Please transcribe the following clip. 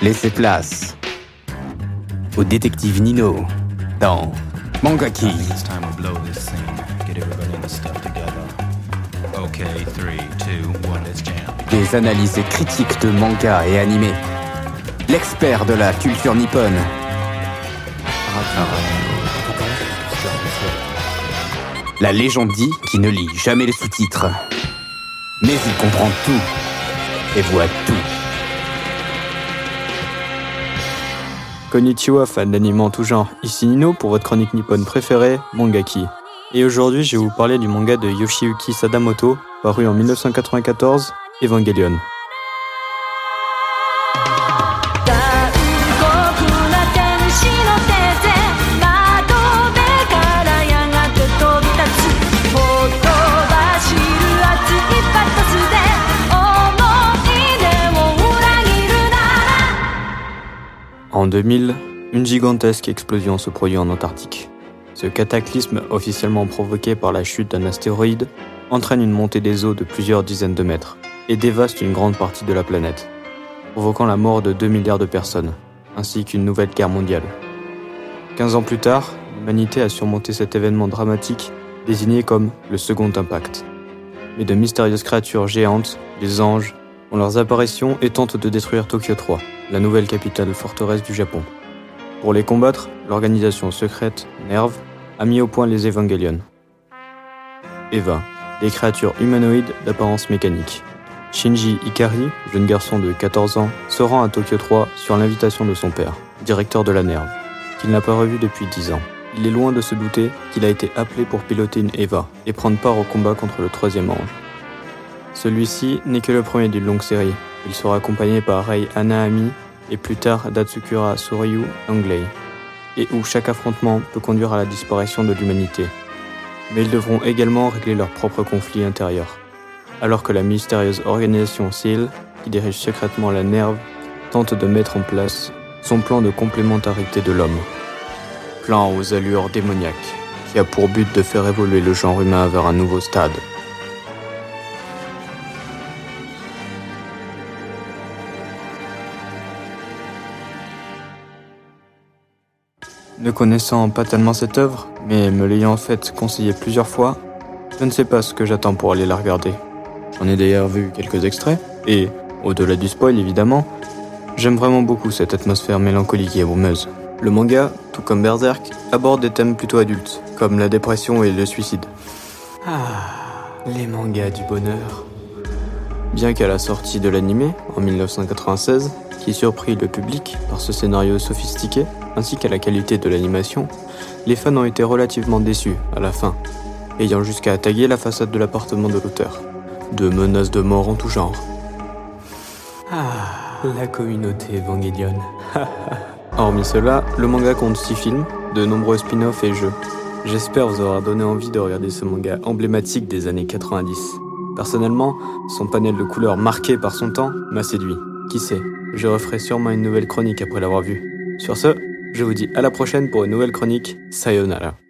Laissez place au détective Nino dans Mangaki. Let's jam. Des analyses critiques de manga et animés. L'expert de la culture nippone. La légende dit qu'il ne lit jamais les sous-titres. Mais il comprend tout et voit tout. Konnichiwa, fan d'anime en tout genre, ici Nino pour votre chronique nippone préférée, Mangaki. Et aujourd'hui, je vais vous parler du manga de Yoshiyuki Sadamoto, paru en 1994, Evangelion. En 2000, une gigantesque explosion se produit en Antarctique. Ce cataclysme, officiellement provoqué par la chute d'un astéroïde, entraîne une montée des eaux de plusieurs dizaines de mètres et dévaste une grande partie de la planète, provoquant la mort de 2 milliards de personnes, ainsi qu'une nouvelle guerre mondiale. 15 ans plus tard, l'humanité a surmonté cet événement dramatique désigné comme le Second Impact. Mais de mystérieuses créatures géantes, les anges, ont leurs apparitions et tentent de détruire Tokyo 3, la nouvelle capitale forteresse du Japon. Pour les combattre, l'organisation secrète NERV a mis au point les Evangelion. Eva, des créatures humanoïdes d'apparence mécanique. Shinji Ikari, jeune garçon de 14 ans, se rend à Tokyo 3 sur l'invitation de son père, directeur de la NERV, qu'il n'a pas revu depuis 10 ans. Il est loin de se douter qu'il a été appelé pour piloter une Eva et prendre part au combat contre le troisième ange. Celui-ci n'est que le premier d'une longue série. Il sera accompagné par Rei Anaami et plus tard d'Atsukura Soryu Langley, et où chaque affrontement peut conduire à la disparition de l'humanité. Mais ils devront également régler leurs propres conflits intérieurs, alors que la mystérieuse organisation SEAL, qui dirige secrètement la NERV, tente de mettre en place son plan de complémentarité de l'homme. Plan aux allures démoniaques, qui a pour but de faire évoluer le genre humain vers un nouveau stade. Ne connaissant pas tellement cette œuvre, mais me l'ayant en fait conseillé plusieurs fois, je ne sais pas ce que j'attends pour aller la regarder. J'en ai d'ailleurs vu quelques extraits, et, au-delà du spoil évidemment, j'aime vraiment beaucoup cette atmosphère mélancolique et brumeuse. Le manga, tout comme Berserk, aborde des thèmes plutôt adultes, comme la dépression et le suicide. Ah, les mangas du bonheur. Bien qu'à la sortie de l'anime, en 1996, qui surprit le public par ce scénario sophistiqué, ainsi qu'à la qualité de l'animation, les fans ont été relativement déçus à la fin, ayant jusqu'à taguer la façade de l'appartement de l'auteur. De menaces de mort en tout genre. Ah, la communauté Evangelion. Hormis cela, le manga compte 6 films, de nombreux spin-offs et jeux. J'espère vous avoir donné envie de regarder ce manga emblématique des années 90. Personnellement, son panel de couleurs marqué par son temps m'a séduit. Qui sait, je referai sûrement une nouvelle chronique après l'avoir vu. Sur ce, je vous dis à la prochaine pour une nouvelle chronique. Sayonara.